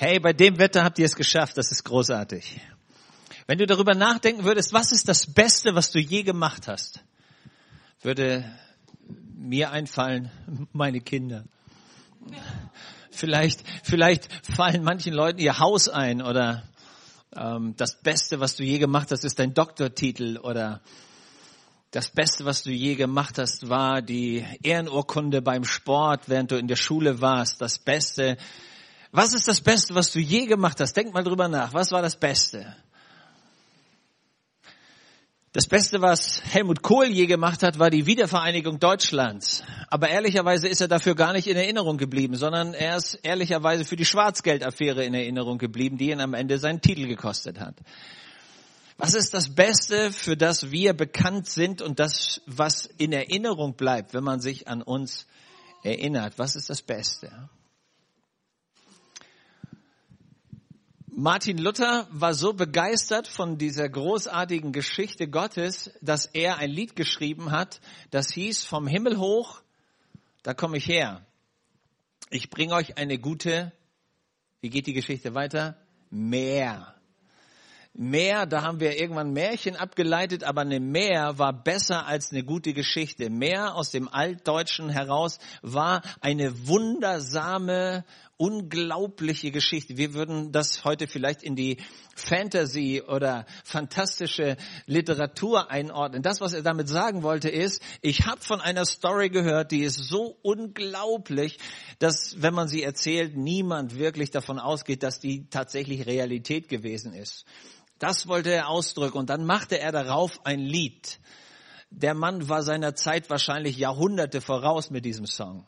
Hey, bei dem Wetter habt ihr es geschafft, das ist großartig. Wenn du darüber nachdenken würdest, was ist das Beste, was du je gemacht hast, würde mir einfallen, meine Kinder. Vielleicht, vielleicht fallen manchen Leuten ihr Haus ein oder ähm, das Beste, was du je gemacht hast, ist dein Doktortitel oder das Beste, was du je gemacht hast, war die Ehrenurkunde beim Sport, während du in der Schule warst. Das Beste. Was ist das Beste, was du je gemacht hast? Denk mal drüber nach. Was war das Beste? Das Beste, was Helmut Kohl je gemacht hat, war die Wiedervereinigung Deutschlands. Aber ehrlicherweise ist er dafür gar nicht in Erinnerung geblieben, sondern er ist ehrlicherweise für die Schwarzgeldaffäre in Erinnerung geblieben, die ihn am Ende seinen Titel gekostet hat. Was ist das Beste, für das wir bekannt sind und das, was in Erinnerung bleibt, wenn man sich an uns erinnert? Was ist das Beste? Martin Luther war so begeistert von dieser großartigen Geschichte Gottes, dass er ein Lied geschrieben hat, das hieß Vom Himmel hoch, da komme ich her. Ich bringe euch eine gute, wie geht die Geschichte weiter? Mehr. Meer, da haben wir irgendwann Märchen abgeleitet, aber eine Meer war besser als eine gute Geschichte. Meer aus dem Altdeutschen heraus war eine wundersame, unglaubliche Geschichte. Wir würden das heute vielleicht in die Fantasy oder fantastische Literatur einordnen. Das, was er damit sagen wollte, ist, ich habe von einer Story gehört, die ist so unglaublich, dass, wenn man sie erzählt, niemand wirklich davon ausgeht, dass die tatsächlich Realität gewesen ist. Das wollte er ausdrücken. Und dann machte er darauf ein Lied. Der Mann war seiner Zeit wahrscheinlich Jahrhunderte voraus mit diesem Song.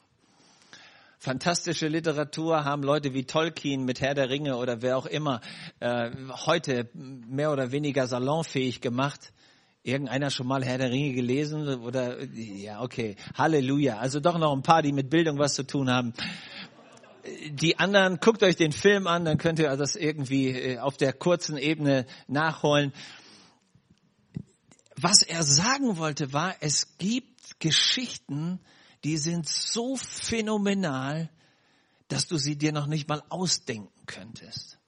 Fantastische Literatur haben Leute wie Tolkien mit Herr der Ringe oder wer auch immer äh, heute mehr oder weniger salonfähig gemacht. Irgendeiner schon mal Herr der Ringe gelesen oder ja okay Halleluja. Also doch noch ein paar, die mit Bildung was zu tun haben die anderen, guckt euch den Film an, dann könnt ihr das irgendwie äh, auf der kurzen Ebene nachholen. Was er sagen wollte war, es gibt Geschichten, die sind so phänomenal, dass du sie dir noch nicht mal ausdenken könntest.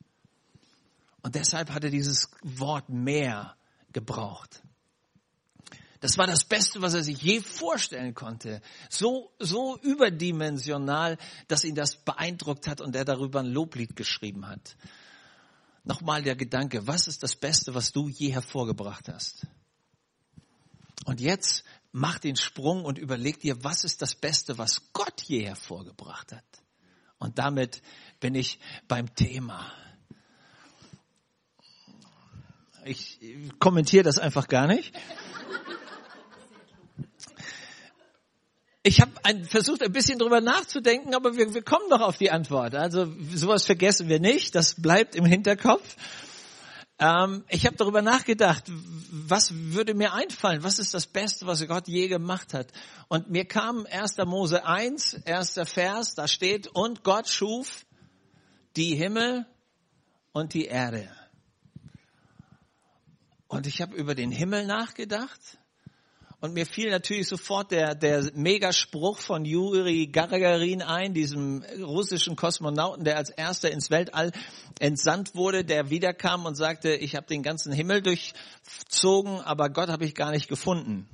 Und deshalb hat er dieses Wort mehr gebraucht. Das war das Beste, was er sich je vorstellen konnte. So, so überdimensional, dass ihn das beeindruckt hat und er darüber ein Loblied geschrieben hat. Nochmal der Gedanke, was ist das Beste, was du je hervorgebracht hast? Und jetzt mach den Sprung und überleg dir, was ist das Beste, was Gott je hervorgebracht hat? Und damit bin ich beim Thema. Ich kommentiere das einfach gar nicht. ich habe versucht, ein bisschen drüber nachzudenken, aber wir, wir kommen doch auf die Antwort. Also sowas vergessen wir nicht, das bleibt im Hinterkopf. Ähm, ich habe darüber nachgedacht, was würde mir einfallen? Was ist das Beste, was Gott je gemacht hat? Und mir kam 1. Mose 1, erster Vers, da steht, und Gott schuf die Himmel und die Erde. Und ich habe über den Himmel nachgedacht und mir fiel natürlich sofort der, der Megaspruch von Juri Gagarin ein, diesem russischen Kosmonauten, der als erster ins Weltall entsandt wurde, der wiederkam und sagte, ich habe den ganzen Himmel durchzogen, aber Gott habe ich gar nicht gefunden.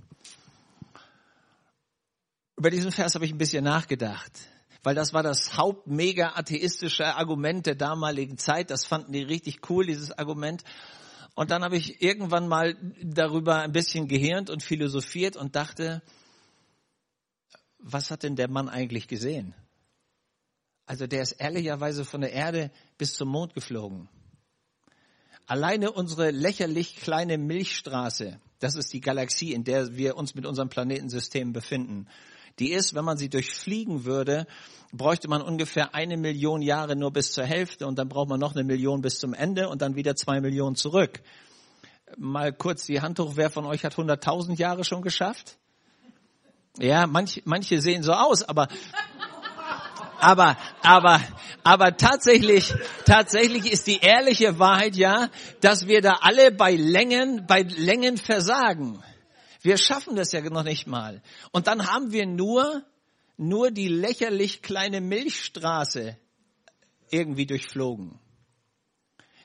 Über diesen Vers habe ich ein bisschen nachgedacht, weil das war das hauptmega atheistische Argument der damaligen Zeit. Das fanden die richtig cool, dieses Argument. Und dann habe ich irgendwann mal darüber ein bisschen gehirnt und philosophiert und dachte, was hat denn der Mann eigentlich gesehen? Also der ist ehrlicherweise von der Erde bis zum Mond geflogen. Alleine unsere lächerlich kleine Milchstraße, das ist die Galaxie, in der wir uns mit unserem Planetensystem befinden, die ist, wenn man sie durchfliegen würde, bräuchte man ungefähr eine Million Jahre nur bis zur Hälfte und dann braucht man noch eine Million bis zum Ende und dann wieder zwei Millionen zurück. Mal kurz die Hand hoch, wer von euch hat 100.000 Jahre schon geschafft? Ja, manch, manche sehen so aus, aber aber, aber, aber tatsächlich, tatsächlich ist die ehrliche Wahrheit ja, dass wir da alle bei Längen, bei Längen versagen. Wir schaffen das ja noch nicht mal. Und dann haben wir nur, nur die lächerlich kleine Milchstraße irgendwie durchflogen.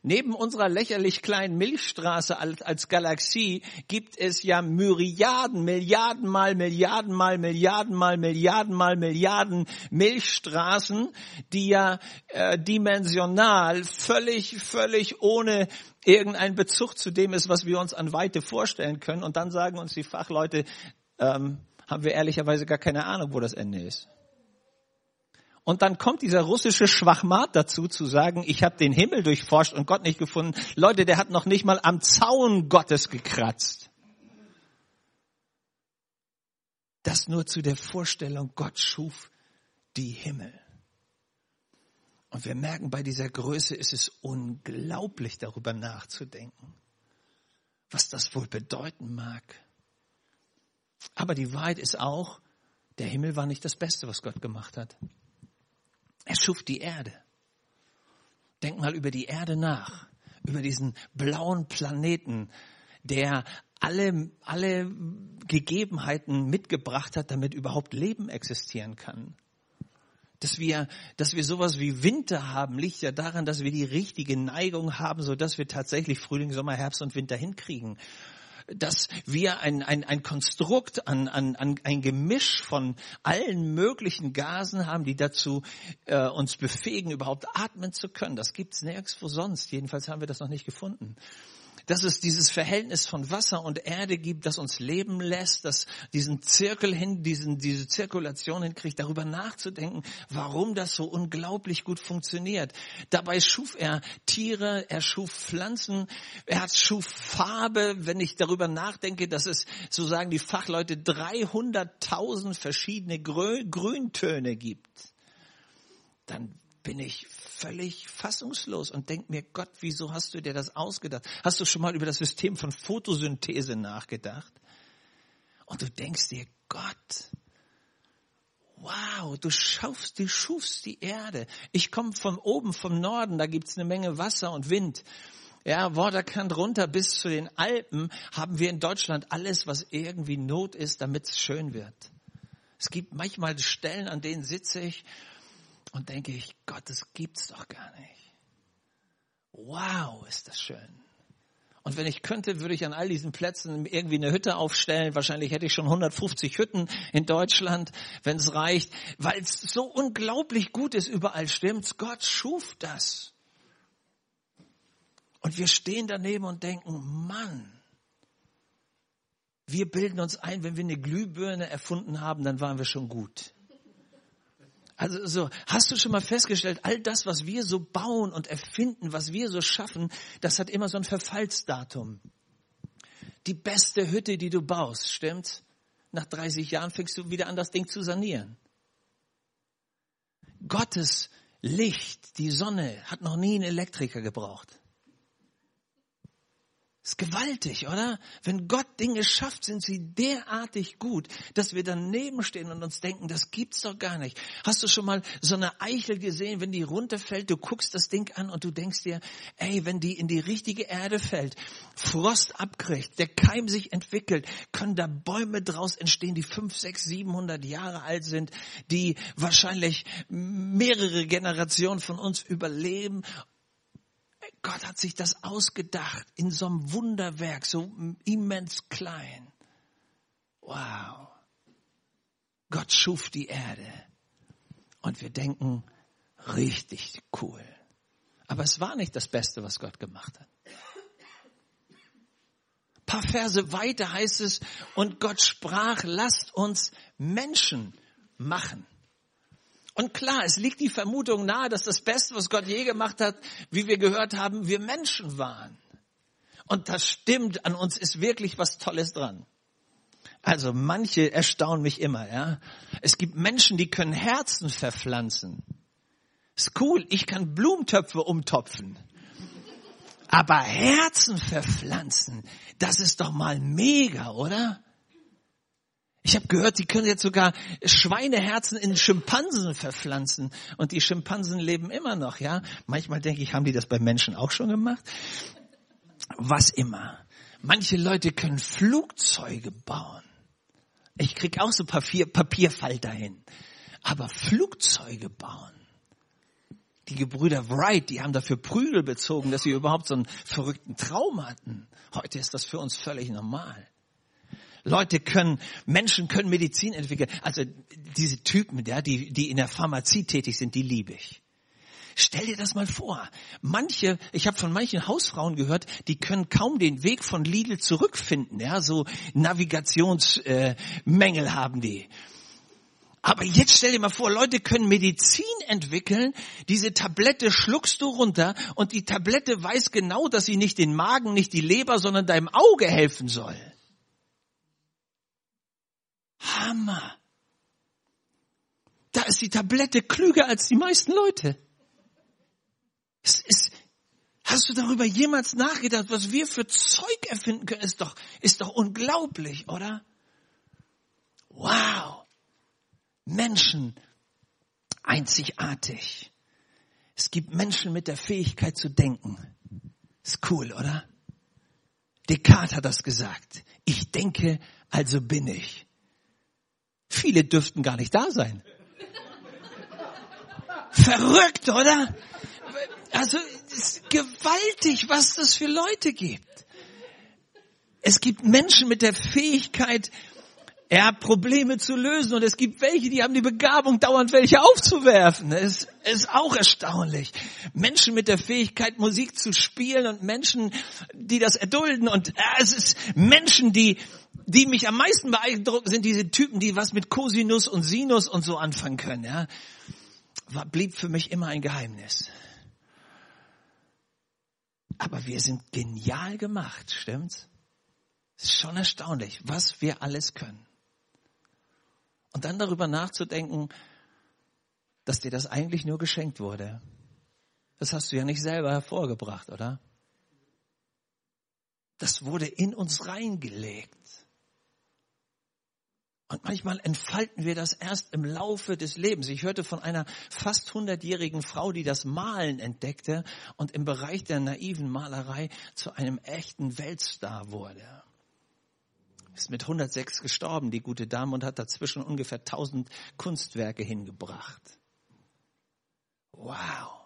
Neben unserer lächerlich kleinen Milchstraße als, Galaxie gibt es ja Myriaden, Milliarden mal, Milliarden mal, Milliarden mal, Milliarden mal, Milliarden Milchstraßen, die ja äh, dimensional völlig, völlig ohne irgendeinen Bezug zu dem ist, was wir uns an Weite vorstellen können. Und dann sagen uns die Fachleute, ähm, haben wir ehrlicherweise gar keine Ahnung, wo das Ende ist. Und dann kommt dieser russische Schwachmat dazu zu sagen, ich habe den Himmel durchforscht und Gott nicht gefunden. Leute, der hat noch nicht mal am Zaun Gottes gekratzt. Das nur zu der Vorstellung, Gott schuf die Himmel. Und wir merken, bei dieser Größe ist es unglaublich, darüber nachzudenken, was das wohl bedeuten mag. Aber die Wahrheit ist auch, der Himmel war nicht das Beste, was Gott gemacht hat. Er schuf die Erde. Denk mal über die Erde nach, über diesen blauen Planeten, der alle, alle Gegebenheiten mitgebracht hat, damit überhaupt Leben existieren kann. Dass wir, dass wir sowas wie Winter haben, liegt ja daran, dass wir die richtige Neigung haben, so dass wir tatsächlich Frühling, Sommer, Herbst und Winter hinkriegen dass wir ein, ein, ein Konstrukt, an, an, an ein Gemisch von allen möglichen Gasen haben, die dazu äh, uns befähigen, überhaupt atmen zu können. Das gibt's nirgendwo sonst. Jedenfalls haben wir das noch nicht gefunden dass es dieses Verhältnis von Wasser und Erde gibt, das uns leben lässt, dass diesen Zirkel hin, diesen, diese Zirkulation hinkriegt, darüber nachzudenken, warum das so unglaublich gut funktioniert. Dabei schuf er Tiere, er schuf Pflanzen, er schuf Farbe. Wenn ich darüber nachdenke, dass es, so sagen die Fachleute, 300.000 verschiedene Grüntöne gibt, dann bin ich völlig fassungslos und denke mir, Gott, wieso hast du dir das ausgedacht? Hast du schon mal über das System von Photosynthese nachgedacht? Und du denkst dir, Gott, wow, du schaffst, du schufst die Erde. Ich komme von oben, vom Norden, da gibt's eine Menge Wasser und Wind. Ja, Worderkant runter bis zu den Alpen haben wir in Deutschland alles, was irgendwie Not ist, damit es schön wird. Es gibt manchmal Stellen, an denen sitze ich und denke ich, Gott, das gibt's doch gar nicht. Wow, ist das schön. Und wenn ich könnte, würde ich an all diesen Plätzen irgendwie eine Hütte aufstellen. Wahrscheinlich hätte ich schon 150 Hütten in Deutschland, wenn es reicht, weil es so unglaublich gut ist, überall stimmt's. Gott schuf das. Und wir stehen daneben und denken, Mann, wir bilden uns ein, wenn wir eine Glühbirne erfunden haben, dann waren wir schon gut. Also so, hast du schon mal festgestellt, all das, was wir so bauen und erfinden, was wir so schaffen, das hat immer so ein Verfallsdatum. Die beste Hütte, die du baust, stimmt's? Nach 30 Jahren fängst du wieder an, das Ding zu sanieren. Gottes Licht, die Sonne, hat noch nie einen Elektriker gebraucht. Ist gewaltig, oder? Wenn Gott Dinge schafft, sind sie derartig gut, dass wir daneben stehen und uns denken, das gibt's doch gar nicht. Hast du schon mal so eine Eichel gesehen, wenn die runterfällt, du guckst das Ding an und du denkst dir, ey, wenn die in die richtige Erde fällt, Frost abkriegt, der Keim sich entwickelt, können da Bäume draus entstehen, die fünf, sechs, siebenhundert Jahre alt sind, die wahrscheinlich mehrere Generationen von uns überleben Gott hat sich das ausgedacht in so einem Wunderwerk, so immens klein. Wow. Gott schuf die Erde. Und wir denken, richtig cool. Aber es war nicht das Beste, was Gott gemacht hat. Ein paar Verse weiter heißt es, und Gott sprach, lasst uns Menschen machen. Und klar, es liegt die Vermutung nahe, dass das Beste, was Gott je gemacht hat, wie wir gehört haben, wir Menschen waren. Und das stimmt, an uns ist wirklich was Tolles dran. Also manche erstaunen mich immer, ja. Es gibt Menschen, die können Herzen verpflanzen. Ist cool, ich kann Blumentöpfe umtopfen. Aber Herzen verpflanzen, das ist doch mal mega, oder? Ich habe gehört, sie können jetzt sogar Schweineherzen in Schimpansen verpflanzen und die Schimpansen leben immer noch, ja? Manchmal denke ich, haben die das bei Menschen auch schon gemacht? Was immer. Manche Leute können Flugzeuge bauen. Ich krieg auch so Papier, Papierfalter hin. Aber Flugzeuge bauen. Die Gebrüder Wright, die haben dafür Prügel bezogen, dass sie überhaupt so einen verrückten Traum hatten. Heute ist das für uns völlig normal. Leute können, Menschen können Medizin entwickeln. Also diese Typen, ja, die, die in der Pharmazie tätig sind, die liebe ich. Stell dir das mal vor. Manche, ich habe von manchen Hausfrauen gehört, die können kaum den Weg von Lidl zurückfinden. Ja, so Navigationsmängel äh, haben die. Aber jetzt stell dir mal vor, Leute können Medizin entwickeln, diese Tablette schluckst du runter und die Tablette weiß genau, dass sie nicht den Magen, nicht die Leber, sondern deinem Auge helfen soll. Hammer. Da ist die Tablette klüger als die meisten Leute. Es ist, hast du darüber jemals nachgedacht, was wir für Zeug erfinden können? Ist doch, ist doch unglaublich, oder? Wow. Menschen einzigartig. Es gibt Menschen mit der Fähigkeit zu denken. Ist cool, oder? Descartes hat das gesagt. Ich denke, also bin ich. Viele dürften gar nicht da sein. Verrückt, oder? Also, ist gewaltig, was das für Leute gibt. Es gibt Menschen mit der Fähigkeit, ja, Probleme zu lösen und es gibt welche, die haben die Begabung, dauernd welche aufzuwerfen. Es ist auch erstaunlich. Menschen mit der Fähigkeit, Musik zu spielen und Menschen, die das erdulden und ja, es ist Menschen, die die mich am meisten beeindrucken, sind diese Typen, die was mit Cosinus und Sinus und so anfangen können. Ja, war, blieb für mich immer ein Geheimnis. Aber wir sind genial gemacht, stimmt's? Es ist schon erstaunlich, was wir alles können. Und dann darüber nachzudenken, dass dir das eigentlich nur geschenkt wurde. Das hast du ja nicht selber hervorgebracht, oder? Das wurde in uns reingelegt. Und manchmal entfalten wir das erst im Laufe des Lebens. Ich hörte von einer fast hundertjährigen Frau, die das Malen entdeckte und im Bereich der naiven Malerei zu einem echten Weltstar wurde. Ist mit 106 gestorben, die gute Dame, und hat dazwischen ungefähr 1000 Kunstwerke hingebracht. Wow.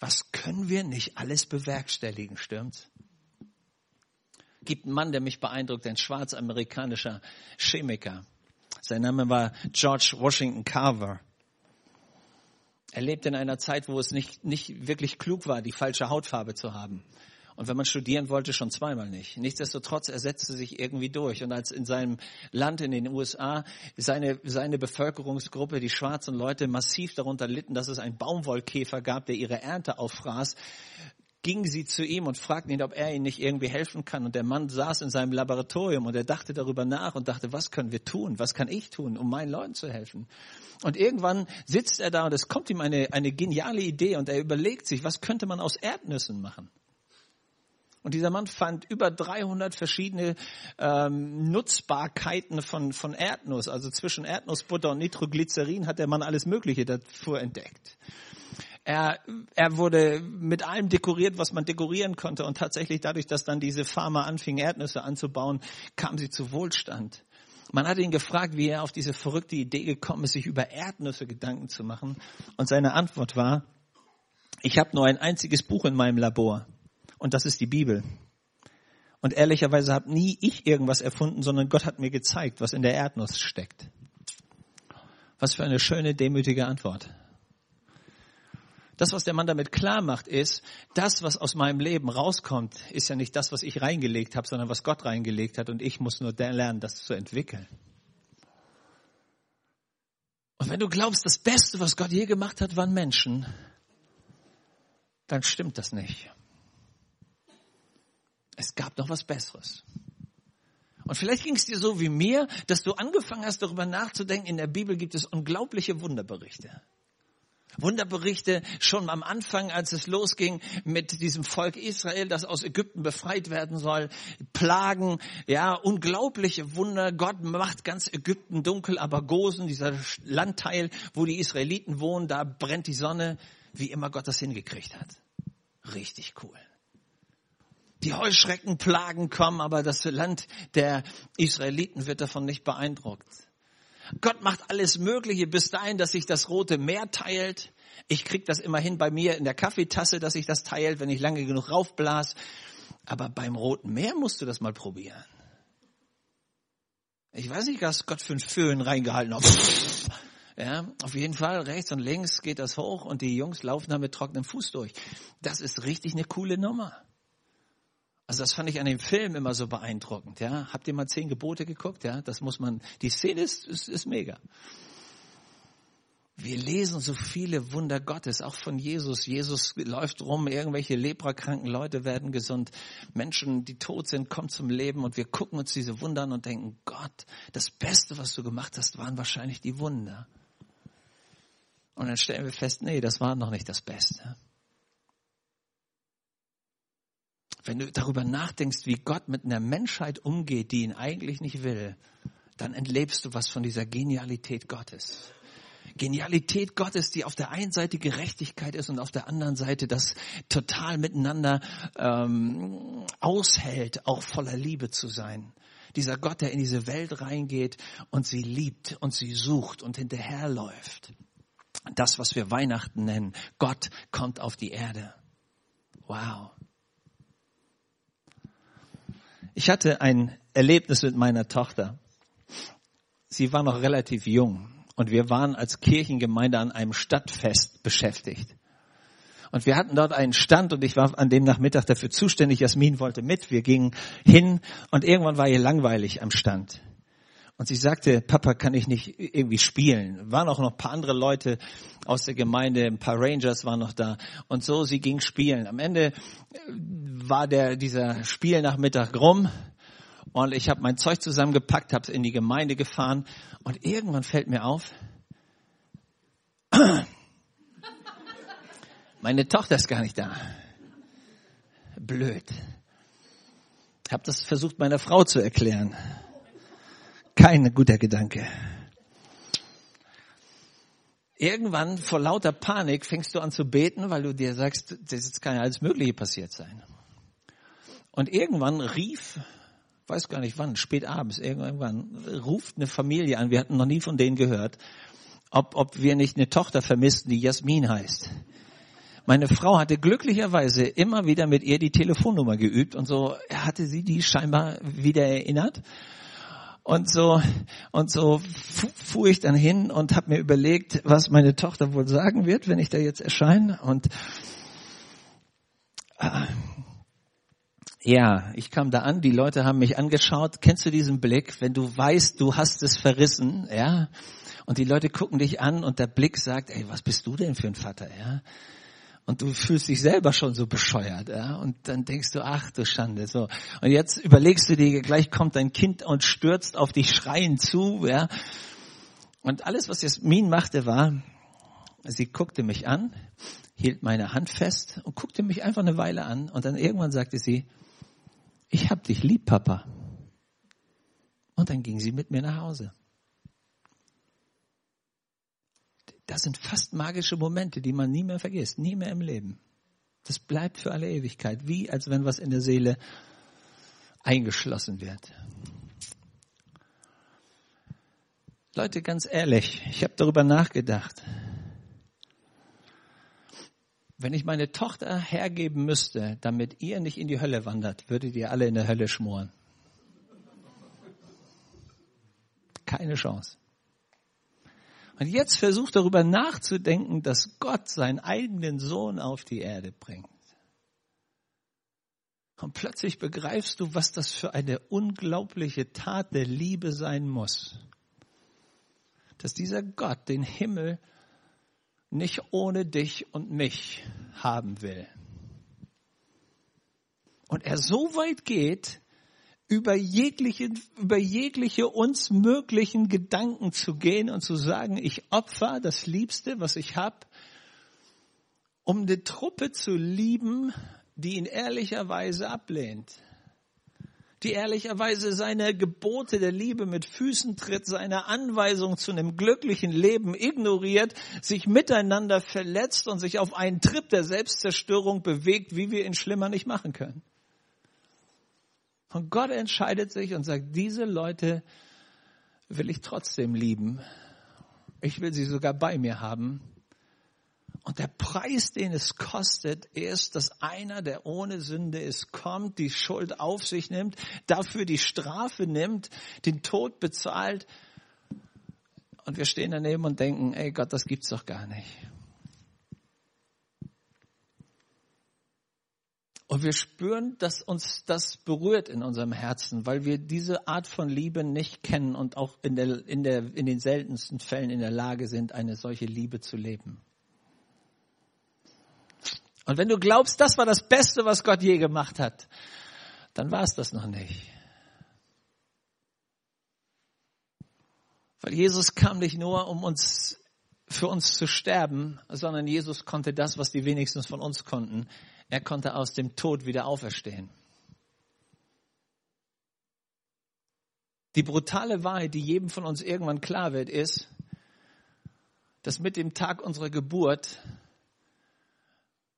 Was können wir nicht alles bewerkstelligen, stimmt's? Gibt einen Mann, der mich beeindruckt, ein schwarzamerikanischer Chemiker. Sein Name war George Washington Carver. Er lebte in einer Zeit, wo es nicht, nicht wirklich klug war, die falsche Hautfarbe zu haben. Und wenn man studieren wollte, schon zweimal nicht. Nichtsdestotrotz, er setzte sich irgendwie durch. Und als in seinem Land, in den USA, seine, seine Bevölkerungsgruppe, die schwarzen Leute, massiv darunter litten, dass es einen Baumwollkäfer gab, der ihre Ernte auffraß, gingen sie zu ihm und fragten ihn, ob er ihnen nicht irgendwie helfen kann. Und der Mann saß in seinem Laboratorium und er dachte darüber nach und dachte, was können wir tun? Was kann ich tun, um meinen Leuten zu helfen? Und irgendwann sitzt er da und es kommt ihm eine, eine geniale Idee und er überlegt sich, was könnte man aus Erdnüssen machen? Und dieser Mann fand über 300 verschiedene ähm, Nutzbarkeiten von, von Erdnuss. Also zwischen Erdnussbutter und Nitroglycerin hat der Mann alles Mögliche davor entdeckt. Er, er wurde mit allem dekoriert, was man dekorieren konnte. Und tatsächlich dadurch, dass dann diese Farmer anfingen, Erdnüsse anzubauen, kamen sie zu Wohlstand. Man hat ihn gefragt, wie er auf diese verrückte Idee gekommen ist, sich über Erdnüsse Gedanken zu machen. Und seine Antwort war, ich habe nur ein einziges Buch in meinem Labor. Und das ist die Bibel. Und ehrlicherweise habe nie ich irgendwas erfunden, sondern Gott hat mir gezeigt, was in der Erdnuss steckt. Was für eine schöne, demütige Antwort. Das, was der Mann damit klar macht, ist, das, was aus meinem Leben rauskommt, ist ja nicht das, was ich reingelegt habe, sondern was Gott reingelegt hat und ich muss nur lernen, das zu entwickeln. Und wenn du glaubst, das Beste, was Gott je gemacht hat, waren Menschen, dann stimmt das nicht. Es gab noch was Besseres. Und vielleicht ging es dir so wie mir, dass du angefangen hast, darüber nachzudenken, in der Bibel gibt es unglaubliche Wunderberichte. Wunderberichte schon am Anfang, als es losging mit diesem Volk Israel, das aus Ägypten befreit werden soll. Plagen, ja, unglaubliche Wunder. Gott macht ganz Ägypten dunkel, aber Gosen, dieser Landteil, wo die Israeliten wohnen, da brennt die Sonne, wie immer Gott das hingekriegt hat. Richtig cool. Die Heuschreckenplagen kommen, aber das Land der Israeliten wird davon nicht beeindruckt. Gott macht alles Mögliche bis dahin, dass sich das Rote Meer teilt. Ich krieg das immerhin bei mir in der Kaffeetasse, dass ich das teile, wenn ich lange genug raufblas. Aber beim Roten Meer musst du das mal probieren. Ich weiß nicht, was Gott für einen Föhn reingehalten hat. Ja, auf jeden Fall rechts und links geht das hoch und die Jungs laufen da mit trockenem Fuß durch. Das ist richtig eine coole Nummer. Also das fand ich an dem Film immer so beeindruckend. Ja, habt ihr mal zehn Gebote geguckt? Ja, das muss man. Die Szene ist, ist, ist mega. Wir lesen so viele Wunder Gottes, auch von Jesus. Jesus läuft rum, irgendwelche leprakranken Leute werden gesund, Menschen, die tot sind, kommen zum Leben und wir gucken uns diese Wunder an und denken, Gott, das Beste, was du gemacht hast, waren wahrscheinlich die Wunder. Und dann stellen wir fest, nee, das war noch nicht das Beste. Wenn du darüber nachdenkst, wie Gott mit einer Menschheit umgeht, die ihn eigentlich nicht will, dann entlebst du was von dieser Genialität Gottes. Genialität Gottes, die auf der einen Seite Gerechtigkeit ist und auf der anderen Seite das total miteinander ähm, aushält, auch voller Liebe zu sein. Dieser Gott, der in diese Welt reingeht und sie liebt und sie sucht und hinterherläuft. Das, was wir Weihnachten nennen. Gott kommt auf die Erde. Wow. Ich hatte ein Erlebnis mit meiner Tochter. Sie war noch relativ jung und wir waren als Kirchengemeinde an einem Stadtfest beschäftigt. Und wir hatten dort einen Stand und ich war an dem Nachmittag dafür zuständig. Jasmin wollte mit. Wir gingen hin und irgendwann war ihr langweilig am Stand. Und sie sagte, Papa, kann ich nicht irgendwie spielen? Waren auch noch ein paar andere Leute aus der Gemeinde, ein paar Rangers waren noch da. Und so, sie ging spielen. Am Ende war der, dieser Spielnachmittag rum und ich habe mein Zeug zusammengepackt, habe es in die Gemeinde gefahren und irgendwann fällt mir auf, meine Tochter ist gar nicht da. Blöd. Habe das versucht meiner Frau zu erklären. Kein guter Gedanke. Irgendwann vor lauter Panik fängst du an zu beten, weil du dir sagst, das kann ja alles Mögliche passiert sein. Und irgendwann rief weiß gar nicht wann, spät abends, irgendwann, ruft eine Familie an, wir hatten noch nie von denen gehört, ob, ob wir nicht eine Tochter vermissten, die Jasmin heißt. Meine Frau hatte glücklicherweise immer wieder mit ihr die Telefonnummer geübt und so hatte sie die scheinbar wieder erinnert. Und so, und so fuhr ich dann hin und habe mir überlegt, was meine Tochter wohl sagen wird, wenn ich da jetzt erscheine. Und äh, ja, ich kam da an, die Leute haben mich angeschaut. Kennst du diesen Blick, wenn du weißt, du hast es verrissen, ja? Und die Leute gucken dich an und der Blick sagt, ey, was bist du denn für ein Vater, ja? Und du fühlst dich selber schon so bescheuert, ja? Und dann denkst du, ach du Schande, so. Und jetzt überlegst du dir, gleich kommt dein Kind und stürzt auf dich schreien zu, ja? Und alles, was Jasmin machte, war, sie guckte mich an, hielt meine Hand fest und guckte mich einfach eine Weile an und dann irgendwann sagte sie, ich hab dich lieb, Papa. Und dann ging sie mit mir nach Hause. Das sind fast magische Momente, die man nie mehr vergisst, nie mehr im Leben. Das bleibt für alle Ewigkeit, wie als wenn was in der Seele eingeschlossen wird. Leute, ganz ehrlich, ich habe darüber nachgedacht. Wenn ich meine Tochter hergeben müsste, damit ihr nicht in die Hölle wandert, würdet ihr alle in der Hölle schmoren. Keine Chance. Und jetzt versucht darüber nachzudenken, dass Gott seinen eigenen Sohn auf die Erde bringt. Und plötzlich begreifst du, was das für eine unglaubliche Tat der Liebe sein muss. Dass dieser Gott den Himmel nicht ohne dich und mich haben will. Und er so weit geht, über jegliche, über jegliche uns möglichen Gedanken zu gehen und zu sagen, ich opfer das Liebste, was ich habe, um eine Truppe zu lieben, die ihn ehrlicherweise ablehnt die ehrlicherweise seine Gebote der Liebe mit Füßen tritt, seine Anweisung zu einem glücklichen Leben ignoriert, sich miteinander verletzt und sich auf einen Trip der Selbstzerstörung bewegt, wie wir ihn schlimmer nicht machen können. Und Gott entscheidet sich und sagt, diese Leute will ich trotzdem lieben. Ich will sie sogar bei mir haben. Und der Preis, den es kostet, ist, dass einer, der ohne Sünde ist, kommt, die Schuld auf sich nimmt, dafür die Strafe nimmt, den Tod bezahlt. Und wir stehen daneben und denken, ey Gott, das gibt's doch gar nicht. Und wir spüren, dass uns das berührt in unserem Herzen, weil wir diese Art von Liebe nicht kennen und auch in, der, in, der, in den seltensten Fällen in der Lage sind, eine solche Liebe zu leben. Und wenn du glaubst, das war das Beste, was Gott je gemacht hat, dann war es das noch nicht. Weil Jesus kam nicht nur, um uns, für uns zu sterben, sondern Jesus konnte das, was die wenigsten von uns konnten. Er konnte aus dem Tod wieder auferstehen. Die brutale Wahrheit, die jedem von uns irgendwann klar wird, ist, dass mit dem Tag unserer Geburt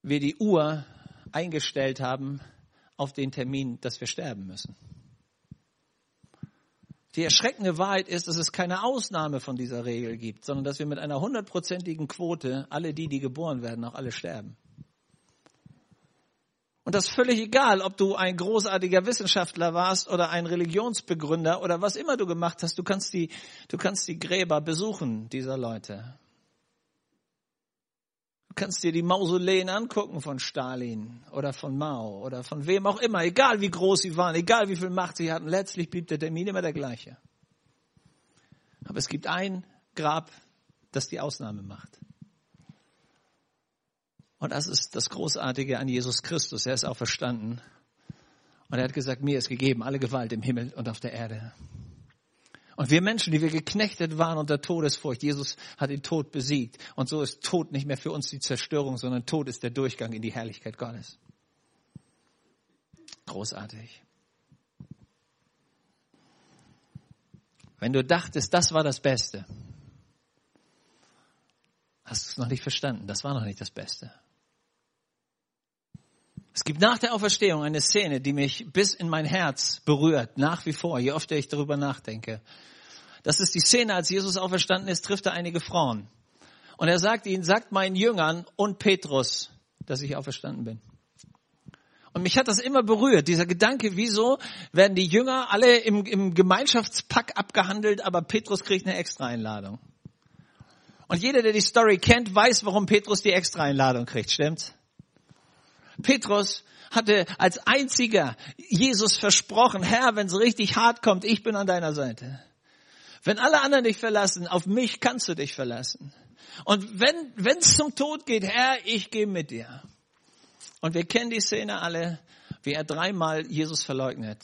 wir die Uhr eingestellt haben auf den Termin, dass wir sterben müssen. Die erschreckende Wahrheit ist, dass es keine Ausnahme von dieser Regel gibt, sondern dass wir mit einer hundertprozentigen Quote alle die, die geboren werden, auch alle sterben. Und das ist völlig egal, ob du ein großartiger Wissenschaftler warst oder ein Religionsbegründer oder was immer du gemacht hast. Du kannst die, du kannst die Gräber besuchen dieser Leute. Du kannst dir die Mausoleen angucken von Stalin oder von Mao oder von wem auch immer, egal wie groß sie waren, egal wie viel Macht sie hatten. Letztlich blieb der Termin immer der gleiche. Aber es gibt ein Grab, das die Ausnahme macht. Und das ist das Großartige an Jesus Christus. Er ist auch verstanden. Und er hat gesagt, mir ist gegeben alle Gewalt im Himmel und auf der Erde. Und wir Menschen, die wir geknechtet waren unter Todesfurcht, Jesus hat den Tod besiegt. Und so ist Tod nicht mehr für uns die Zerstörung, sondern Tod ist der Durchgang in die Herrlichkeit Gottes. Großartig. Wenn du dachtest, das war das Beste, hast du es noch nicht verstanden. Das war noch nicht das Beste. Es gibt nach der Auferstehung eine Szene, die mich bis in mein Herz berührt, nach wie vor, je öfter ich darüber nachdenke. Das ist die Szene, als Jesus auferstanden ist, trifft er einige Frauen. Und er sagt ihnen, sagt meinen Jüngern und Petrus, dass ich auferstanden bin. Und mich hat das immer berührt, dieser Gedanke, wieso werden die Jünger alle im, im Gemeinschaftspack abgehandelt, aber Petrus kriegt eine Extra-Einladung. Und jeder, der die Story kennt, weiß, warum Petrus die Extra-Einladung kriegt, stimmt's? Petrus hatte als einziger Jesus versprochen, Herr, wenn es richtig hart kommt, ich bin an deiner Seite. Wenn alle anderen dich verlassen, auf mich kannst du dich verlassen. Und wenn es zum Tod geht, Herr, ich gehe mit dir. Und wir kennen die Szene alle, wie er dreimal Jesus verleugnet.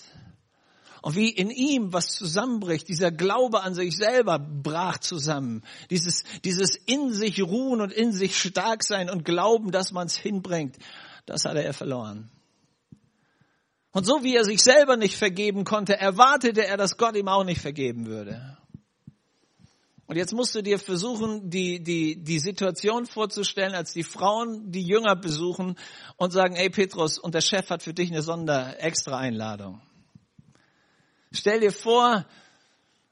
Und wie in ihm was zusammenbricht, dieser Glaube an sich selber brach zusammen. Dieses, dieses in sich ruhen und in sich stark sein und glauben, dass man es hinbringt das hatte er verloren. Und so wie er sich selber nicht vergeben konnte, erwartete er, dass Gott ihm auch nicht vergeben würde. Und jetzt musst du dir versuchen, die, die, die Situation vorzustellen, als die Frauen die Jünger besuchen und sagen, ey Petrus, und der Chef hat für dich eine Sonder-Extra-Einladung. Stell dir vor,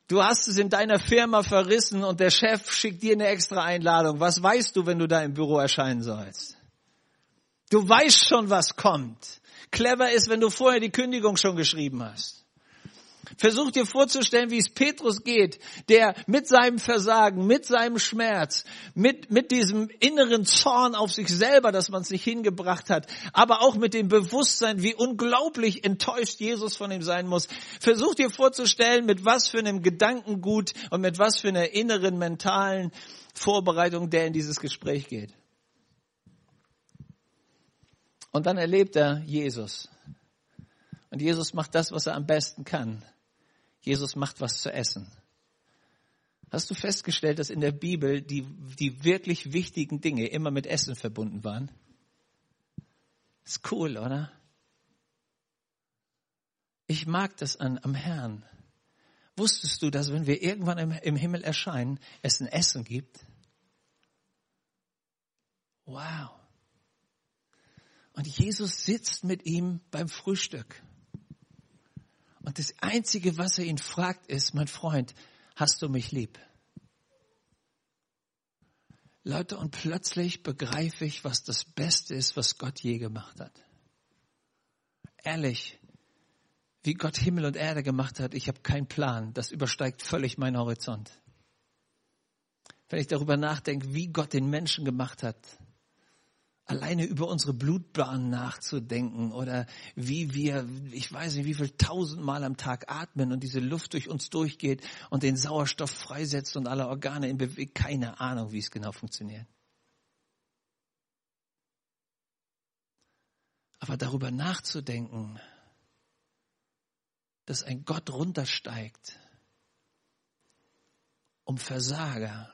du hast es in deiner Firma verrissen und der Chef schickt dir eine Extra-Einladung. Was weißt du, wenn du da im Büro erscheinen sollst? Du weißt schon, was kommt. Clever ist, wenn du vorher die Kündigung schon geschrieben hast. Versuch dir vorzustellen, wie es Petrus geht, der mit seinem Versagen, mit seinem Schmerz, mit, mit diesem inneren Zorn auf sich selber, dass man es nicht hingebracht hat, aber auch mit dem Bewusstsein, wie unglaublich enttäuscht Jesus von ihm sein muss. Versuch dir vorzustellen, mit was für einem Gedankengut und mit was für einer inneren mentalen Vorbereitung der in dieses Gespräch geht. Und dann erlebt er Jesus. Und Jesus macht das, was er am besten kann. Jesus macht was zu essen. Hast du festgestellt, dass in der Bibel die, die wirklich wichtigen Dinge immer mit Essen verbunden waren? Ist cool, oder? Ich mag das an, am Herrn. Wusstest du, dass wenn wir irgendwann im, im Himmel erscheinen, es ein Essen gibt? Wow. Und Jesus sitzt mit ihm beim Frühstück. Und das Einzige, was er ihn fragt, ist, mein Freund, hast du mich lieb? Leute, und plötzlich begreife ich, was das Beste ist, was Gott je gemacht hat. Ehrlich, wie Gott Himmel und Erde gemacht hat, ich habe keinen Plan. Das übersteigt völlig meinen Horizont. Wenn ich darüber nachdenke, wie Gott den Menschen gemacht hat, alleine über unsere Blutbahn nachzudenken oder wie wir, ich weiß nicht, wie viel tausendmal am Tag atmen und diese Luft durch uns durchgeht und den Sauerstoff freisetzt und alle Organe in Bewegung, keine Ahnung, wie es genau funktioniert. Aber darüber nachzudenken, dass ein Gott runtersteigt, um Versager,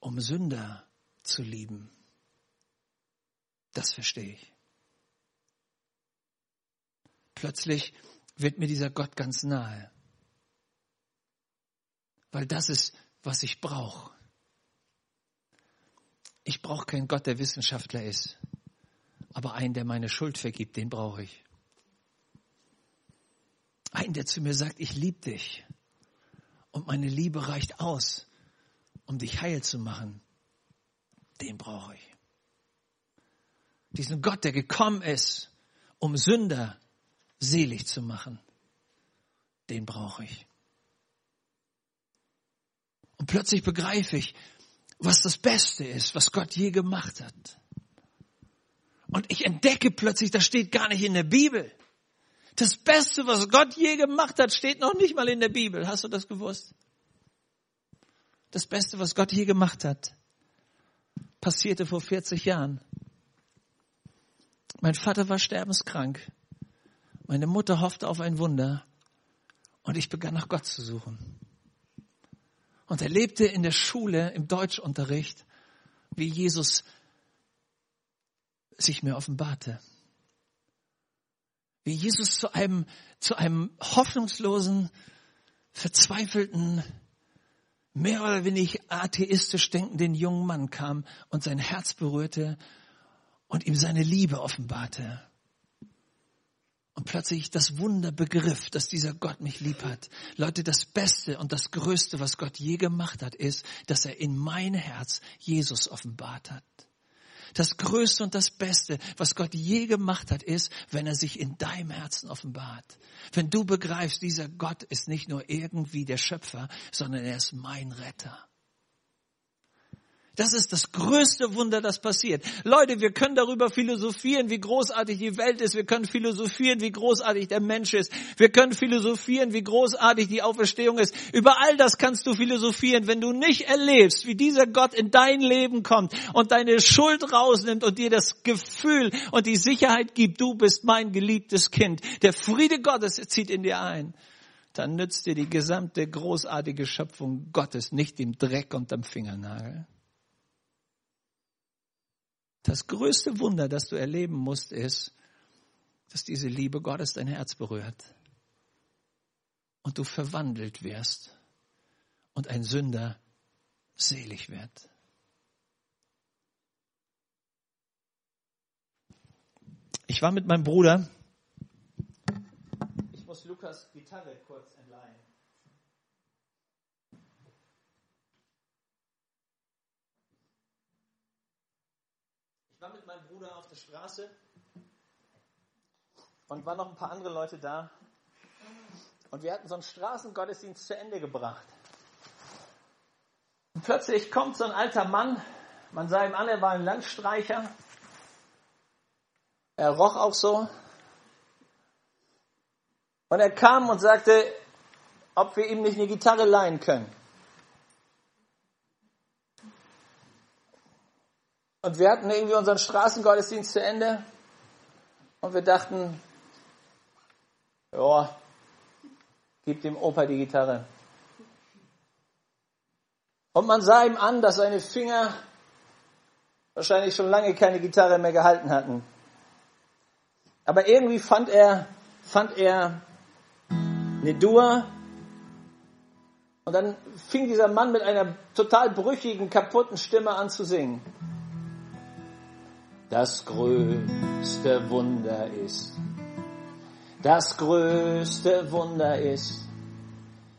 um Sünder zu lieben. Das verstehe ich. Plötzlich wird mir dieser Gott ganz nahe, weil das ist, was ich brauche. Ich brauche keinen Gott, der Wissenschaftler ist, aber einen, der meine Schuld vergibt, den brauche ich. Einen, der zu mir sagt, ich liebe dich. Und meine Liebe reicht aus, um dich heil zu machen. Den brauche ich. Diesen Gott, der gekommen ist, um Sünder selig zu machen. Den brauche ich. Und plötzlich begreife ich, was das Beste ist, was Gott je gemacht hat. Und ich entdecke plötzlich, das steht gar nicht in der Bibel. Das Beste, was Gott je gemacht hat, steht noch nicht mal in der Bibel. Hast du das gewusst? Das Beste, was Gott je gemacht hat, passierte vor 40 Jahren. Mein Vater war sterbenskrank. Meine Mutter hoffte auf ein Wunder. Und ich begann nach Gott zu suchen. Und erlebte in der Schule, im Deutschunterricht, wie Jesus sich mir offenbarte wie Jesus zu einem, zu einem hoffnungslosen, verzweifelten, mehr oder weniger atheistisch denkenden jungen Mann kam und sein Herz berührte und ihm seine Liebe offenbarte. Und plötzlich das Wunder begriff, dass dieser Gott mich lieb hat. Leute, das Beste und das Größte, was Gott je gemacht hat, ist, dass er in mein Herz Jesus offenbart hat. Das Größte und das Beste, was Gott je gemacht hat, ist, wenn er sich in deinem Herzen offenbart. Wenn du begreifst, dieser Gott ist nicht nur irgendwie der Schöpfer, sondern er ist mein Retter. Das ist das größte Wunder, das passiert. Leute, wir können darüber philosophieren, wie großartig die Welt ist. Wir können philosophieren, wie großartig der Mensch ist. Wir können philosophieren, wie großartig die Auferstehung ist. Über all das kannst du philosophieren, wenn du nicht erlebst, wie dieser Gott in dein Leben kommt und deine Schuld rausnimmt und dir das Gefühl und die Sicherheit gibt, du bist mein geliebtes Kind. Der Friede Gottes zieht in dir ein dann nützt dir die gesamte großartige Schöpfung Gottes nicht dem Dreck unterm Fingernagel. Das größte Wunder, das du erleben musst, ist, dass diese Liebe Gottes dein Herz berührt und du verwandelt wirst und ein Sünder selig wird. Ich war mit meinem Bruder. Ich muss Lukas Gitarre kurz entleihen. Ich war mit meinem Bruder auf der Straße und waren noch ein paar andere Leute da. Und wir hatten so einen Straßengottesdienst zu Ende gebracht. Und plötzlich kommt so ein alter Mann, man sah ihm an, er war ein Landstreicher. Er roch auch so. Und er kam und sagte, ob wir ihm nicht eine Gitarre leihen können. Und wir hatten irgendwie unseren Straßengottesdienst zu Ende und wir dachten, ja, gib dem Opa die Gitarre. Und man sah ihm an, dass seine Finger wahrscheinlich schon lange keine Gitarre mehr gehalten hatten. Aber irgendwie fand er, fand er eine Dur. Und dann fing dieser Mann mit einer total brüchigen, kaputten Stimme an zu singen. Das größte Wunder ist, das größte Wunder ist,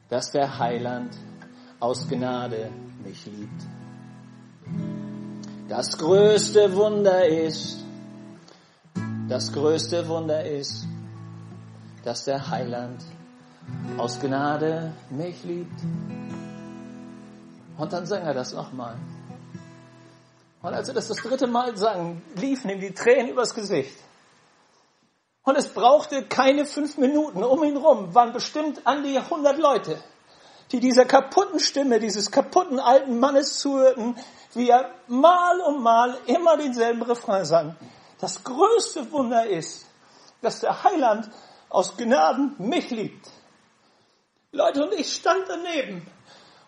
dass der Heiland aus Gnade mich liebt. Das größte Wunder ist, das größte Wunder ist, dass der Heiland aus Gnade mich liebt. Und dann sang er das nochmal. Und als er das das dritte Mal sang, liefen ihm die Tränen übers Gesicht. Und es brauchte keine fünf Minuten. Um ihn rum waren bestimmt an die 100 Leute, die dieser kaputten Stimme, dieses kaputten alten Mannes zuhörten, wie er mal um mal immer denselben Refrain sang. Das größte Wunder ist, dass der Heiland aus Gnaden mich liebt. Leute, und ich stand daneben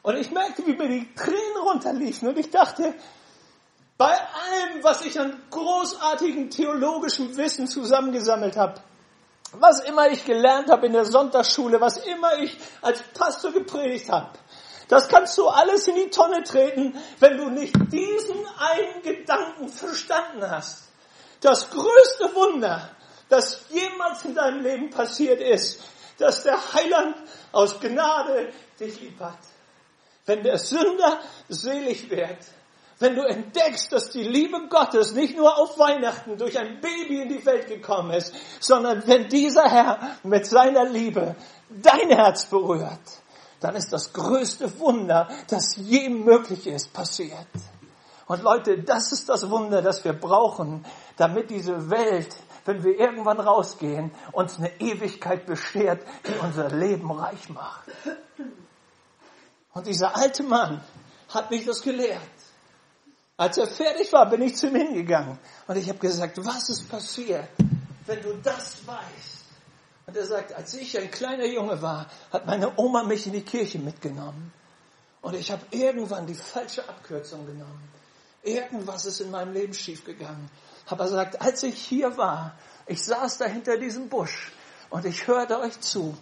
und ich merkte, wie mir die Tränen runterliefen und ich dachte, bei allem, was ich an großartigem theologischem Wissen zusammengesammelt habe, was immer ich gelernt habe in der Sonntagsschule, was immer ich als Pastor gepredigt habe, das kannst du alles in die Tonne treten, wenn du nicht diesen einen Gedanken verstanden hast. Das größte Wunder, das jemals in deinem Leben passiert ist, dass der Heiland aus Gnade dich lieb hat. Wenn der Sünder selig wird, wenn du entdeckst, dass die Liebe Gottes nicht nur auf Weihnachten durch ein Baby in die Welt gekommen ist, sondern wenn dieser Herr mit seiner Liebe dein Herz berührt, dann ist das größte Wunder, das je möglich ist, passiert. Und Leute, das ist das Wunder, das wir brauchen, damit diese Welt, wenn wir irgendwann rausgehen, uns eine Ewigkeit beschert, die unser Leben reich macht. Und dieser alte Mann hat mich das gelehrt. Als er fertig war, bin ich zu ihm hingegangen und ich habe gesagt, was ist passiert, wenn du das weißt? Und er sagt, als ich ein kleiner Junge war, hat meine Oma mich in die Kirche mitgenommen. Und ich habe irgendwann die falsche Abkürzung genommen. Irgendwas ist in meinem Leben schiefgegangen. Aber er sagt, als ich hier war, ich saß da hinter diesem Busch und ich hörte euch zu.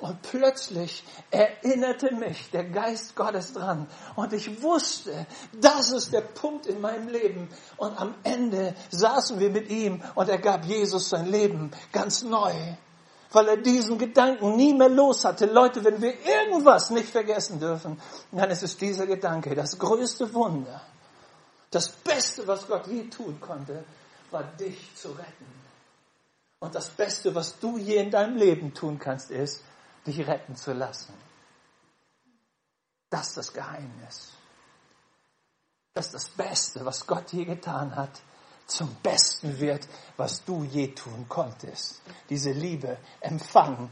Und plötzlich erinnerte mich der Geist Gottes dran. Und ich wusste, das ist der Punkt in meinem Leben. Und am Ende saßen wir mit ihm und er gab Jesus sein Leben ganz neu weil er diesen Gedanken nie mehr los hatte. Leute, wenn wir irgendwas nicht vergessen dürfen, dann ist es dieser Gedanke, das größte Wunder, das Beste, was Gott je tun konnte, war dich zu retten. Und das Beste, was du je in deinem Leben tun kannst, ist, dich retten zu lassen. Das ist das Geheimnis. Das ist das Beste, was Gott je getan hat zum Besten wird, was du je tun konntest. Diese Liebe empfangen,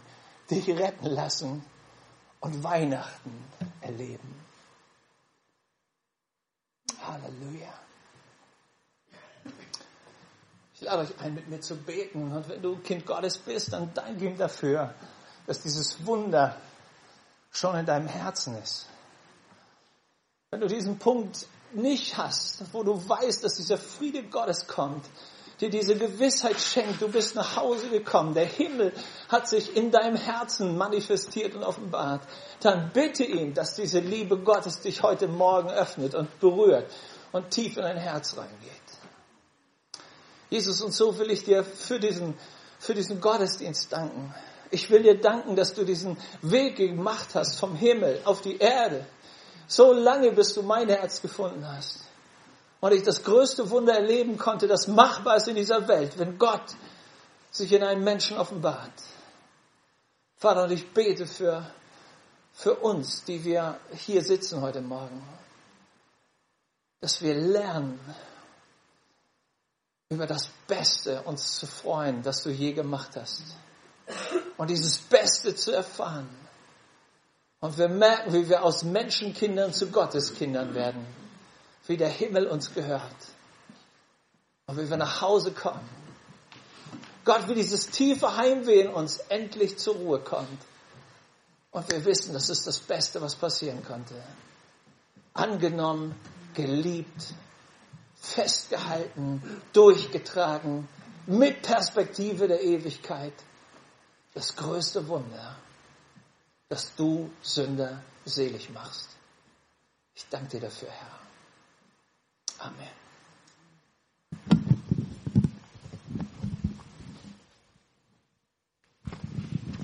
dich retten lassen und Weihnachten erleben. Halleluja. Ich lade euch ein, mit mir zu beten. Und wenn du Kind Gottes bist, dann danke ihm dafür, dass dieses Wunder schon in deinem Herzen ist. Wenn du diesen Punkt nicht hast, wo du weißt, dass dieser Friede Gottes kommt, dir diese Gewissheit schenkt, du bist nach Hause gekommen, der Himmel hat sich in deinem Herzen manifestiert und offenbart, dann bitte ihn, dass diese Liebe Gottes dich heute Morgen öffnet und berührt und tief in dein Herz reingeht. Jesus, und so will ich dir für diesen, für diesen Gottesdienst danken. Ich will dir danken, dass du diesen Weg gemacht hast vom Himmel auf die Erde so lange, bis du mein Herz gefunden hast. Und ich das größte Wunder erleben konnte, das machbar ist in dieser Welt, wenn Gott sich in einem Menschen offenbart. Vater, und ich bete für, für uns, die wir hier sitzen heute Morgen, dass wir lernen, über das Beste uns zu freuen, das du je gemacht hast. Und dieses Beste zu erfahren und wir merken, wie wir aus Menschenkindern zu Gotteskindern werden. Wie der Himmel uns gehört. Und wie wir nach Hause kommen. Gott, wie dieses tiefe Heimweh in uns endlich zur Ruhe kommt. Und wir wissen, das ist das Beste, was passieren konnte. Angenommen, geliebt, festgehalten, durchgetragen, mit Perspektive der Ewigkeit. Das größte Wunder dass du Sünder selig machst. Ich danke dir dafür, Herr. Amen.